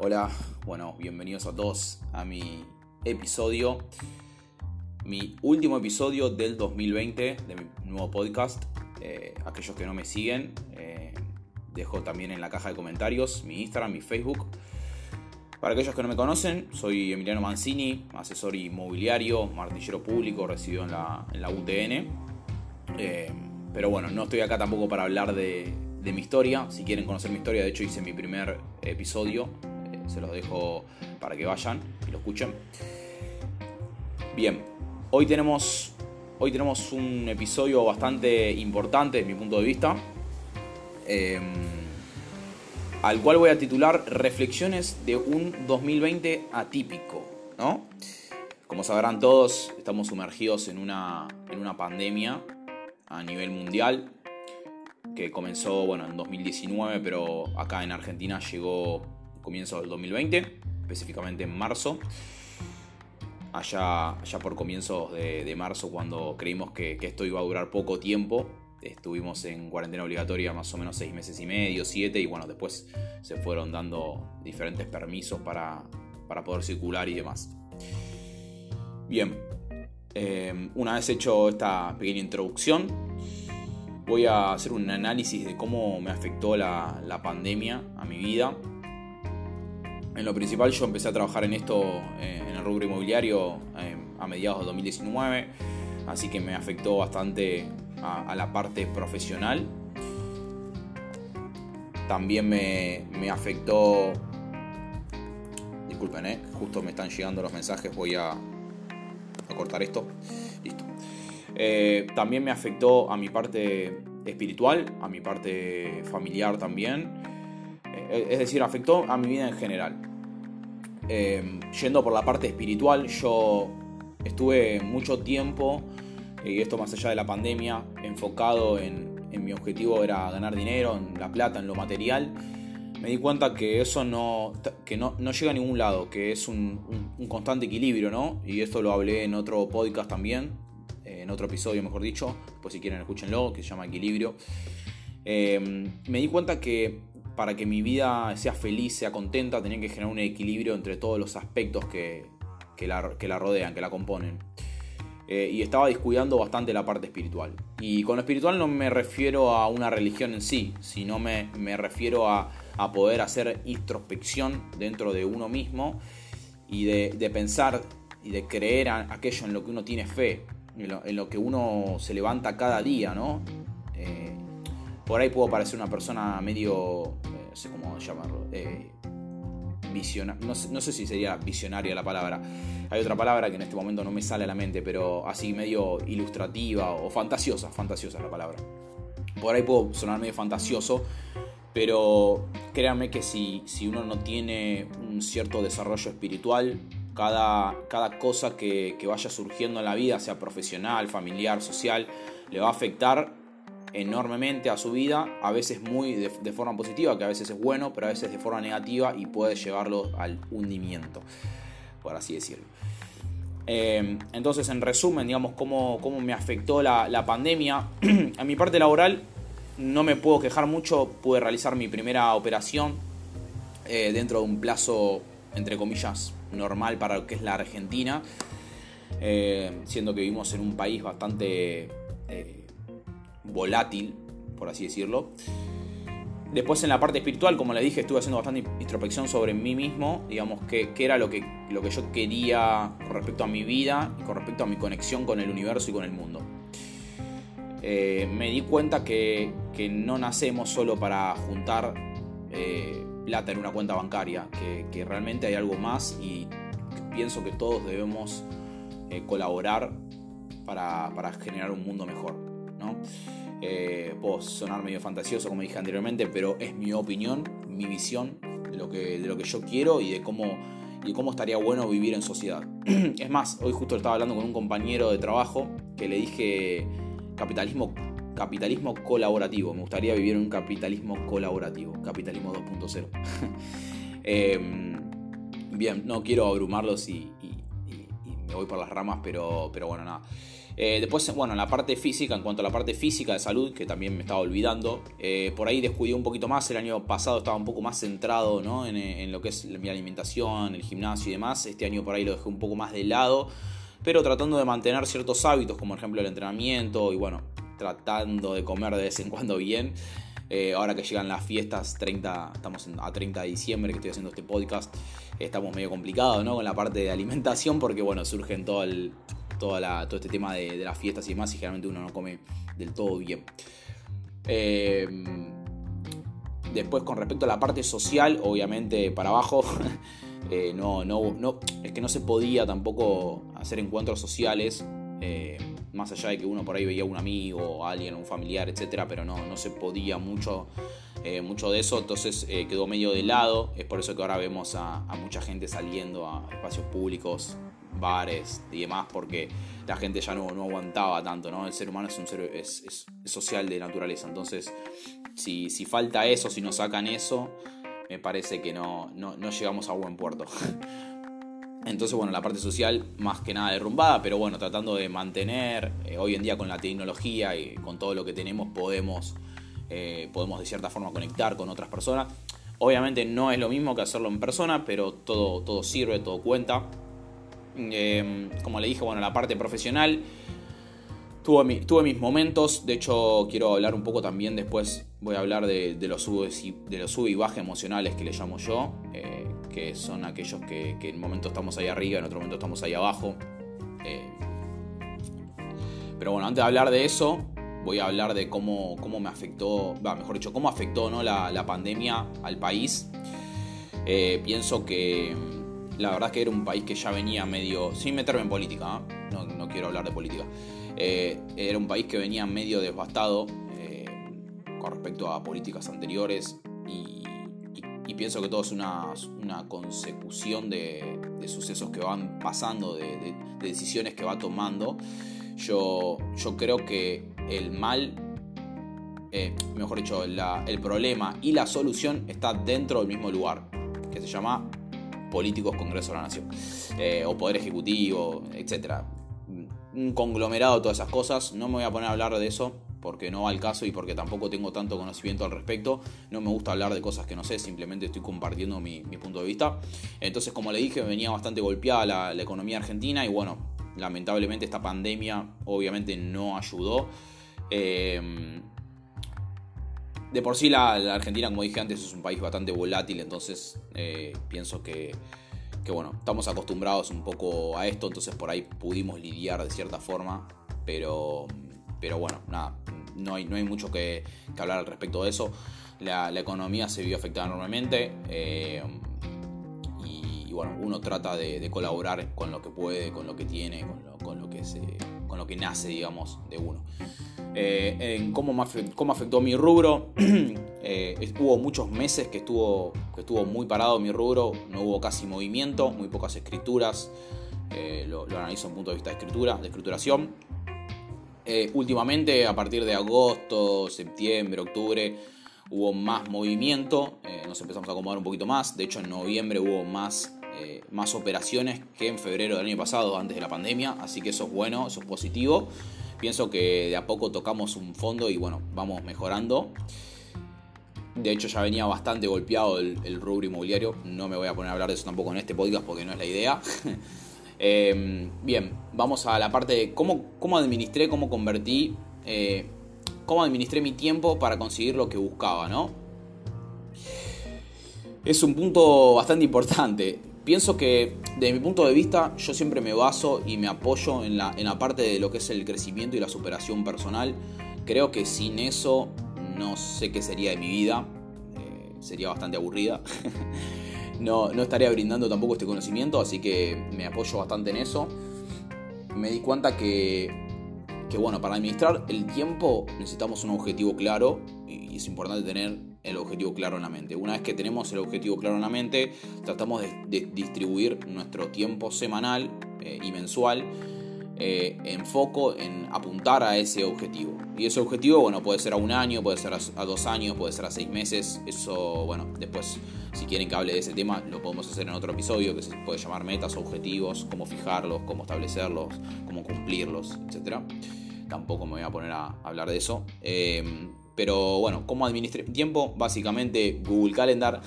Hola, bueno, bienvenidos a todos a mi episodio, mi último episodio del 2020 de mi nuevo podcast. Eh, aquellos que no me siguen, eh, dejo también en la caja de comentarios mi Instagram, mi Facebook. Para aquellos que no me conocen, soy Emiliano Mancini, asesor inmobiliario, martillero público, resido en la, UTN. Eh, pero bueno, no estoy acá tampoco para hablar de, de mi historia. Si quieren conocer mi historia, de hecho hice mi primer episodio. Se los dejo para que vayan y lo escuchen. Bien, hoy tenemos, hoy tenemos un episodio bastante importante desde mi punto de vista. Em, al cual voy a titular Reflexiones de un 2020 atípico, ¿no? Como sabrán todos, estamos sumergidos en una, en una pandemia a nivel mundial que comenzó bueno, en 2019, pero acá en Argentina llegó comienzo del 2020, específicamente en marzo. Allá, allá por comienzos de, marzo, cuando creímos que, esto iba a durar poco tiempo, estuvimos en cuarentena obligatoria más o menos seis meses y medio, siete, y bueno, después se fueron dando diferentes permisos para, para poder circular y demás. Bien, eh, una vez hecho esta pequeña introducción, voy a hacer un análisis de cómo me afectó la, pandemia a mi vida. En lo principal yo empecé a trabajar en esto, eh, en el rubro inmobiliario, eh, a mediados de 2019, así que me afectó bastante a, la parte profesional. También me, afectó... Disculpen, eh, justo me están llegando los mensajes, voy a, cortar esto. Listo. También me afectó a mi parte espiritual, a mi parte familiar también. Es decir, afectó a mi vida en general. Eh, yendo por la parte espiritual, yo estuve mucho tiempo, y esto más allá de la pandemia, enfocado en, mi objetivo era ganar dinero, en la plata, en lo material. Me di cuenta que eso no, que no, llega a ningún lado, que es un, un constante equilibrio, ¿no? Y esto lo hablé en otro podcast también, en otro episodio, mejor dicho, pues si quieren escúchenlo, que se llama Equilibrio. Eh, me di cuenta que para que mi vida sea feliz, sea contenta, tenía que generar un equilibrio entre todos los aspectos que, la, que la, rodean, que la componen. Eh, y estaba descuidando bastante la parte espiritual. Y con lo espiritual no me refiero a una religión en sí, sino me, me refiero a, a, poder hacer introspección dentro de uno mismo y de, de pensar y de creer aquello en lo que uno tiene fe, en lo, que uno se levanta cada día, ¿no? Eh, por ahí puedo parecer una persona medio, eh, no sé cómo llamarlo, eh, no, sé si sería visionaria la palabra. Hay otra palabra que en este momento no me sale a la mente, pero así medio ilustrativa o fantasiosa, fantasiosa la palabra. Por ahí puedo sonar medio fantasioso, pero créanme que si, si uno no tiene un cierto desarrollo espiritual, cada, cada cosa que, vaya surgiendo en la vida, sea profesional, familiar, social, le va a afectar enormemente a su vida, a veces muy de, forma positiva, que a veces es bueno, pero a veces de forma negativa y puede llevarlo al hundimiento, por así decirlo. Eh, entonces, en resumen, digamos, cómo, cómo me afectó la, pandemia. a mi parte laboral no me puedo quejar mucho, pude realizar mi primera operación eh, dentro de un plazo, entre comillas, normal para lo que es la Argentina, eh, siendo que vivimos en un país bastante volátil, por así decirlo. Después en la parte espiritual, como le dije, estuve haciendo bastante introspección sobre mí mismo, digamos, qué, era lo que, lo que yo quería con respecto a mi vida y con respecto a mi conexión con el universo y con el mundo. Eh, me di cuenta que, no nacemos solo para juntar plata en una cuenta bancaria, que, realmente hay algo más y pienso que todos debemos eh, colaborar para, generar un mundo mejor. ¿no? Eh, puedo sonar medio fantasioso como dije anteriormente, pero es mi opinión, mi visión de lo que, de lo que yo quiero y de cómo, y cómo estaría bueno vivir en sociedad. es más, hoy justo estaba hablando con un compañero de trabajo que le dije capitalismo capitalismo colaborativo. Me gustaría vivir en un capitalismo colaborativo, capitalismo 2.0. Em, bien, no quiero abrumarlos y, me voy por las ramas, pero, pero bueno, nada. Eh, después, bueno, en la parte física, en cuanto a la parte física de salud, que también me estaba olvidando, eh, por ahí descuidé un poquito más. El año pasado estaba un poco más centrado ¿no? en, en, lo que es mi alimentación, el gimnasio y demás. Este año por ahí lo dejé un poco más de lado, pero tratando de mantener ciertos hábitos, como por ejemplo el entrenamiento y bueno, tratando de comer de vez en cuando bien. Eh, ahora que llegan las fiestas, 30, estamos a 30 de diciembre que estoy haciendo este podcast, estamos medio complicados ¿no? con la parte de alimentación porque bueno, surgen todo, el, todo este tema de, las fiestas y demás y generalmente uno no come del todo bien. Eh, después con respecto a la parte social, obviamente para abajo, eh, no, no, es que no se podía tampoco hacer encuentros sociales más allá de que uno por ahí veía a un amigo, a alguien, un familiar, etcétera, pero no, no se podía mucho, eh, mucho de eso, entonces eh, quedó medio de lado. Es por eso que ahora vemos a, mucha gente saliendo a espacios públicos, bares y demás, porque la gente ya no, no aguantaba tanto, ¿no? El ser humano es un ser es, social de naturaleza, entonces si, si falta eso, si nos sacan eso, me parece que no, no, no llegamos a buen puerto. Entonces, bueno, la parte social más que nada derrumbada, pero bueno, tratando de mantener, eh, hoy en día con la tecnología y con todo lo que tenemos podemos, eh, podemos de cierta forma conectar con otras personas. Obviamente no es lo mismo que hacerlo en persona, pero todo, todo sirve, todo cuenta. Em, como le dije, bueno, la parte profesional tuve, mis momentos, de hecho quiero hablar un poco también después, voy a hablar de, los sub y, de los sub y bajas emocionales que le llamo yo. Eh, que son aquellos que, en un momento estamos ahí arriba, en otro momento estamos ahí abajo. Eh, pero bueno, antes de hablar de eso, voy a hablar de cómo, cómo me afectó, mejor dicho, cómo afectó ¿no? la, pandemia al país. Eh, pienso que la verdad es que era un país que ya venía medio, sin meterme en política, ¿eh? no, quiero hablar de política, era un país que venía medio devastado con respecto a políticas anteriores y y pienso que todo es una, consecución de, sucesos que van pasando, de, decisiones que va tomando. Yo, yo creo que el mal, eh, mejor dicho, el problema y la solución está dentro del mismo lugar, que se llama políticos Congreso de la Nación, eh, o Poder Ejecutivo, etc. Un conglomerado de todas esas cosas, no me voy a poner a hablar de eso, porque no va al caso y porque tampoco tengo tanto conocimiento al respecto. No me gusta hablar de cosas que no sé, simplemente estoy compartiendo mi, punto de vista. Entonces, como le dije, venía bastante golpeada la, economía argentina y bueno, lamentablemente esta pandemia obviamente no ayudó. Eh, de por sí la, Argentina, como dije antes, es un país bastante volátil, entonces eh, pienso que, que, bueno, estamos acostumbrados un poco a esto, entonces por ahí pudimos lidiar de cierta forma, pero pero bueno, nada, no hay, no hay mucho que, hablar al respecto de eso. La, economía se vio afectada enormemente. Eh, y, bueno, uno trata de, colaborar con lo que puede, con lo que tiene, con lo, que, se, con lo que nace, digamos, de uno. Eh, en cómo, cómo, afectó mi rubro, eh, hubo muchos meses que estuvo, que estuvo muy parado mi rubro, no hubo casi movimiento, muy pocas escrituras. lo, lo, analizo desde un punto de vista de escritura, de escrituración. Eh, últimamente, a partir de agosto, septiembre, octubre, hubo más movimiento, eh, nos empezamos a acomodar un poquito más. De hecho, en noviembre hubo más, eh, más operaciones que en febrero del año pasado, antes de la pandemia. Así que eso es bueno, eso es positivo. Pienso que de a poco tocamos un fondo y bueno, vamos mejorando. De hecho, ya venía bastante golpeado el, rubro inmobiliario. No me voy a poner a hablar de eso tampoco en este podcast porque no es la idea. Em, bien, vamos a la parte de cómo, cómo administré, cómo convertí, eh, cómo administré mi tiempo para conseguir lo que buscaba, ¿no? Es un punto bastante importante. Pienso que desde mi punto de vista yo siempre me baso y me apoyo en la, en la parte de lo que es el crecimiento y la superación personal. Creo que sin eso no sé qué sería de mi vida. Eh, sería bastante aburrida. no, estaría brindando tampoco este conocimiento, así que me apoyo bastante en eso. Me di cuenta que, que bueno, para administrar el tiempo necesitamos un objetivo claro y es importante tener el objetivo claro en la mente. Una vez que tenemos el objetivo claro en la mente, tratamos de, distribuir nuestro tiempo semanal eh, y mensual eh, enfoco en apuntar a ese objetivo. Y ese objetivo, bueno, puede ser a un año, puede ser a, dos años, puede ser a seis meses. Eso, bueno, después, si quieren que hable de ese tema, lo podemos hacer en otro episodio que se puede llamar metas, objetivos, cómo fijarlos, cómo establecerlos, cómo cumplirlos, etc. Tampoco me voy a poner a hablar de eso. Eh, pero bueno, ¿cómo administré mi tiempo? Básicamente Google Calendar.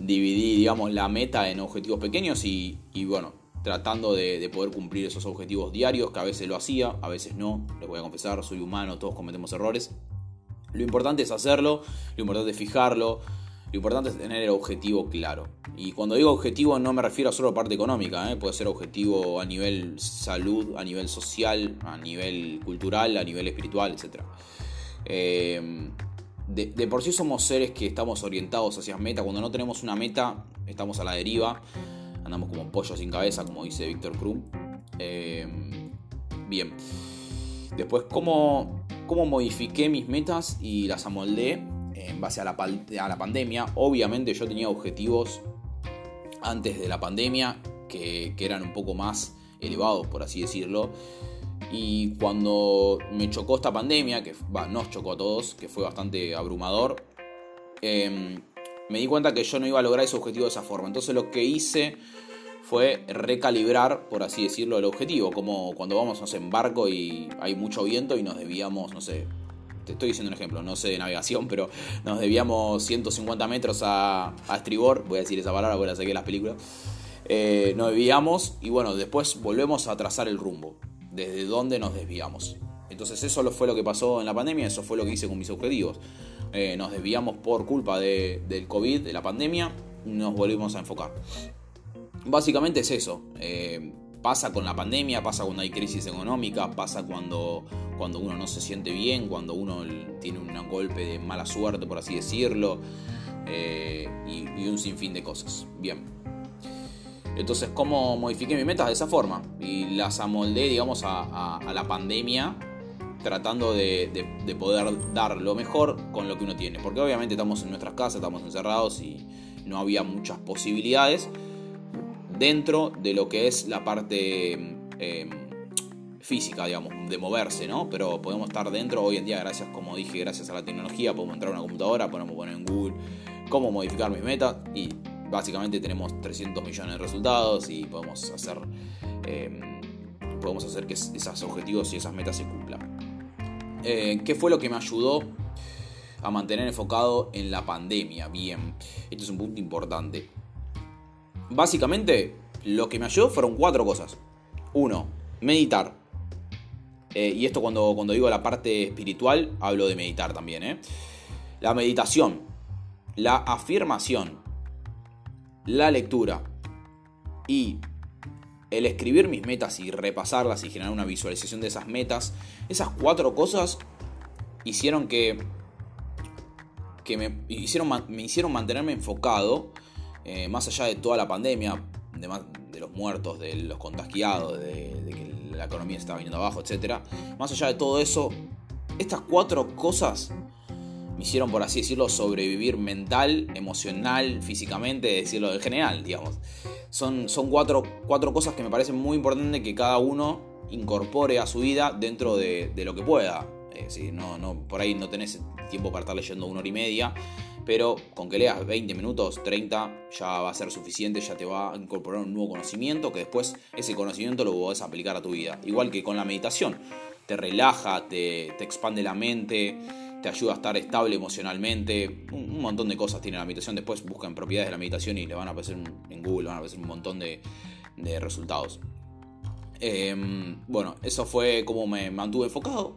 Dividí, digamos, la meta en objetivos pequeños y, bueno, tratando de, poder cumplir esos objetivos diarios, que a veces lo hacía, a veces no, les voy a confesar, soy humano, todos cometemos errores. Lo importante es hacerlo, lo importante es fijarlo, lo importante es tener el objetivo claro. Y cuando digo objetivo no me refiero a solo parte económica, ¿eh? puede ser objetivo a nivel salud, a nivel social, a nivel cultural, a nivel espiritual, etc. Eh, de, por sí somos seres que estamos orientados hacia meta. Cuando no tenemos una meta, estamos a la deriva andamos como pollo sin cabeza, como dice Víctor Krum. Eh, bien. Después, ¿cómo, ¿cómo modifiqué mis metas y las amoldé en base a la, a la pandemia? Obviamente yo tenía objetivos antes de la pandemia que, que eran un poco más elevados, por así decirlo. Y cuando me chocó esta pandemia, que nos chocó a todos, que fue bastante abrumador, eh, me di cuenta que yo no iba a lograr ese objetivo de esa forma. Entonces lo que hice fue recalibrar, por así decirlo, el objetivo. Como cuando vamos, no sé, en barco y hay mucho viento y nos debíamos, no sé, te estoy diciendo un ejemplo, no sé de navegación, pero nos debíamos 150 metros a, estribor, voy a decir esa palabra, porque la saqué las películas. Eh, nos desviamos y bueno, después volvemos a trazar el rumbo, desde dónde nos desviamos. Entonces eso fue lo que pasó en la pandemia, eso fue lo que hice con mis objetivos. Eh, nos desviamos por culpa del COVID, de la pandemia, nos volvimos a enfocar. Básicamente es eso. Eh, pasa con la pandemia, pasa cuando hay crisis económica, pasa cuando, cuando uno no se siente bien, cuando uno tiene un golpe de mala suerte, por así decirlo, eh, y, un sinfín de cosas. Bien. Entonces, ¿cómo modifiqué mis metas? De esa forma. Y las amoldé, digamos, a la pandemia tratando de, poder dar lo mejor con lo que uno tiene. Porque obviamente estamos en nuestras casas, estamos encerrados y no había muchas posibilidades dentro de lo que es la parte em, física, digamos, de moverse, ¿no? Pero podemos estar dentro hoy en día, gracias, como dije, gracias a la tecnología, podemos entrar a una computadora, podemos poner en Google cómo modificar mis metas y básicamente tenemos 300 millones de resultados y podemos hacer, em, podemos hacer que esos objetivos y esas metas se cumplan. Eh, ¿Qué fue lo que me ayudó a mantener enfocado en la pandemia? Bien, esto es un punto importante. Básicamente, lo que me ayudó fueron cuatro cosas. Uno, meditar. Eh, y esto cuando, cuando digo la parte espiritual, hablo de meditar también. ¿eh? La meditación, la afirmación, la lectura y el escribir mis metas y repasarlas y generar una visualización de esas metas, esas cuatro cosas hicieron que, que me, hicieron, me hicieron mantenerme enfocado, eh, más allá de toda la pandemia, de, los muertos, de los contagiados, de, de que la economía estaba viniendo abajo, etc. Más allá de todo eso, estas cuatro cosas me hicieron, por así decirlo, sobrevivir mental, emocional, físicamente, decirlo en general, digamos. Son, son cuatro, cuatro cosas que me parecen muy importantes que cada uno incorpore a su vida dentro de, lo que pueda. Eh, no, no, por ahí no tenés tiempo para estar leyendo una hora y media, pero con que leas 20 minutos, 30, ya va a ser suficiente, ya te va a incorporar un nuevo conocimiento que después ese conocimiento lo a aplicar a tu vida. Igual que con la meditación, te relaja, te expande la mente te ayuda a estar estable emocionalmente. Un, montón de cosas tiene la meditación. Después buscan propiedades de la meditación y le van a aparecer en Google, van a aparecer un montón de, resultados. Em, bueno, eso fue como me mantuve enfocado.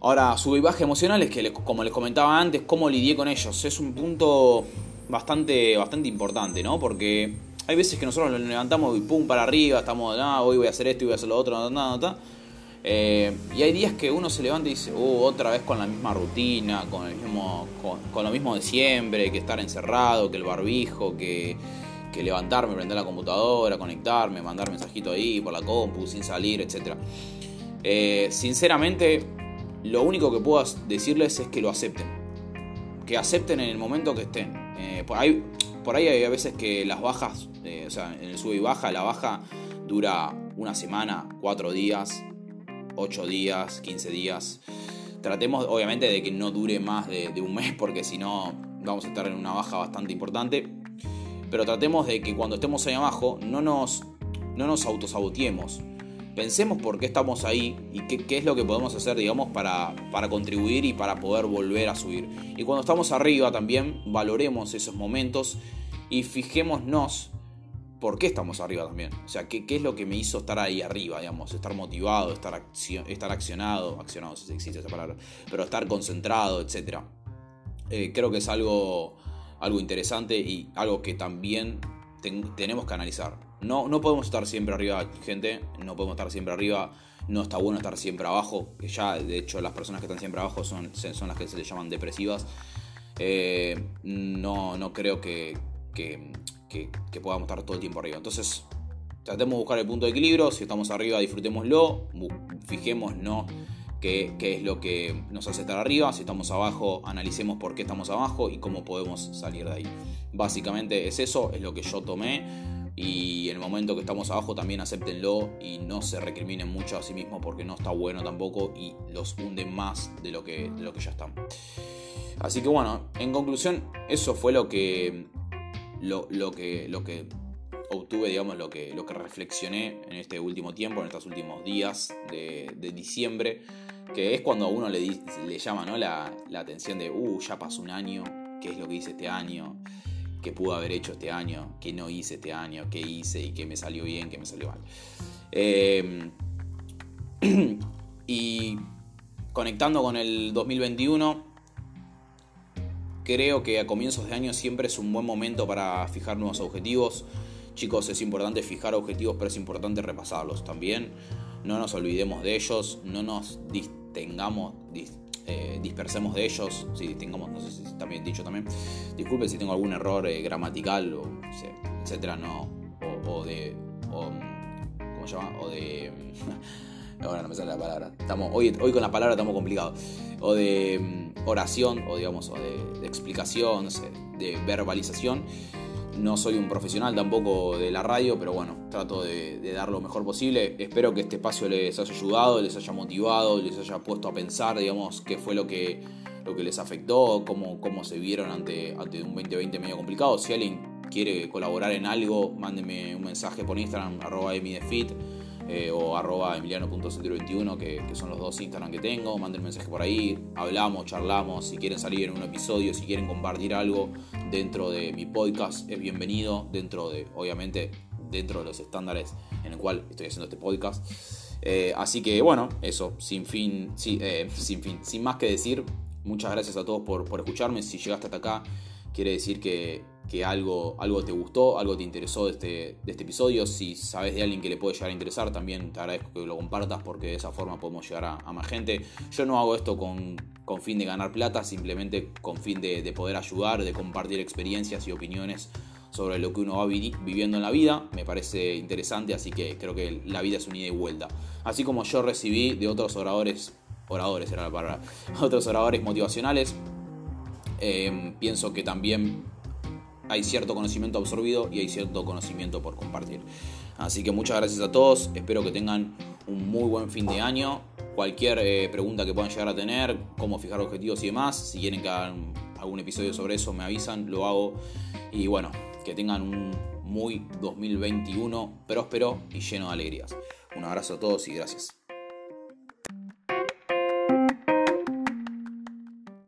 Ahora, sub y baja emocionales, que como les comentaba antes, cómo lidié con ellos. Es un punto bastante, bastante importante, ¿no? Porque hay veces que nosotros nos levantamos y pum para arriba, estamos, ah, hoy voy a hacer esto y voy a hacer lo otro, nada, nada, nada eh, y hay días que uno se levanta y dice, uh, otra vez con la misma rutina, con, el mismo, con, lo mismo de siempre, que estar encerrado, que el barbijo, que, levantarme, prender la computadora, conectarme, mandar mensajito ahí por la compu, sin salir, etc. Eh, sinceramente, lo único que puedo decirles es que lo acepten. Que acepten en el momento que estén. Eh, por, ahí, por ahí hay a veces que las bajas, o sea, en el sube y baja, la baja dura una semana, cuatro días, ocho días, 15 días. Tratemos obviamente de que no dure más de, de un mes porque si no vamos a estar en una baja bastante importante. Pero tratemos de que cuando estemos ahí abajo no nos, no nos autosaboteemos. Pensemos por qué estamos ahí y qué, qué es lo que podemos hacer, digamos, para, para contribuir y para poder volver a subir. Y cuando estamos arriba también valoremos esos momentos y fijémonos por qué estamos arriba también. O sea, qué, qué es lo que me hizo estar ahí arriba, digamos, estar motivado, estar, estar accionado, accionado si existe esa palabra, pero estar concentrado, etc. Eh, creo que es algo, algo interesante y algo que también tenemos que analizar. No, no podemos estar siempre arriba, gente, no podemos estar siempre arriba. No está bueno estar siempre abajo, ya de hecho las personas que están siempre abajo son, son las que se les llaman depresivas. Eh, no, no creo que, que, podamos estar todo el tiempo arriba. Entonces, tratemos de buscar el punto de equilibrio. Si estamos arriba, disfrutémoslo. Fijémonos qué, qué es lo que nos hace estar arriba. Si estamos abajo, analicemos por qué estamos abajo y cómo podemos salir de ahí. Básicamente es eso, es lo que yo tomé. Y en el momento que estamos abajo también acéptenlo y no se recriminen mucho a sí mismos porque no está bueno tampoco y los hunden más de lo que, de lo que ya están. Así que bueno, en conclusión, eso fue lo que lo, que, lo que obtuve, digamos, lo que, lo que reflexioné en este último tiempo, en estos últimos días de, diciembre, que es cuando a uno le, llama ¿no? la, atención de, uh, ya pasó un año, ¿qué es lo que hice este año? ¿Qué pude haber hecho este año? ¿Qué no hice este año? ¿Qué hice y qué me salió bien? ¿Qué me salió mal? Em, y conectando con el 2021, Creo que a comienzos de año siempre es un buen momento para fijar nuevos objetivos. Chicos, es importante fijar objetivos, pero es importante repasarlos también. No nos olvidemos de ellos, no nos distengamos, eh, dispersemos de ellos. Sí, distengamos, no sé si está dicho también. Disculpen si tengo algún error eh, gramatical o etcétera, no. O, de. ¿Cómo se llama? O de. Ahora no me sale la palabra. Estamos, hoy, hoy con la palabra estamos complicados. O de mm, oración, o digamos, o de, explicación, no sé, de verbalización. No soy un profesional tampoco de la radio, pero bueno, trato de, dar lo mejor posible. Espero que este espacio les haya ayudado, les haya motivado, les haya puesto a pensar, digamos, qué fue lo que, lo que les afectó, cómo, cómo se vieron ante, ante un 2020 medio complicado. Si alguien quiere colaborar en algo, mándeme un mensaje por Instagram, arroba emidefit eh, o arroba emiliano.centro21, que, son los dos Instagram que tengo. Manden mensaje por ahí, hablamos, charlamos. Si quieren salir en un episodio, si quieren compartir algo dentro de mi podcast, es bienvenido. Dentro de, obviamente, dentro de los estándares en el cual estoy haciendo este podcast. Eh, así que bueno, eso, sin fin, eh, sin fin, sin más que decir, muchas gracias a todos por, por escucharme. Si llegaste hasta acá, quiere decir que que algo, algo te gustó, algo te interesó de este, de este episodio. Si sabes de alguien que le puede llegar a interesar, también te agradezco que lo compartas porque de esa forma podemos llegar a, más gente. Yo no hago esto con, con, fin de ganar plata, simplemente con fin de, de, poder ayudar, de compartir experiencias y opiniones sobre lo que uno va viviendo en la vida. Me parece interesante, así que creo que la vida es un ida y vuelta. Así como yo recibí de otros oradores, oradores era la palabra, otros oradores motivacionales, eh, pienso que también hay cierto conocimiento absorbido y hay cierto conocimiento por compartir. Así que muchas gracias a todos, espero que tengan un muy buen fin de año. Cualquier eh, pregunta que puedan llegar a tener, cómo fijar objetivos y demás, si quieren que haga algún episodio sobre eso, me avisan, lo hago. Y bueno, que tengan un muy 2021 próspero y lleno de alegrías. Un abrazo a todos y gracias.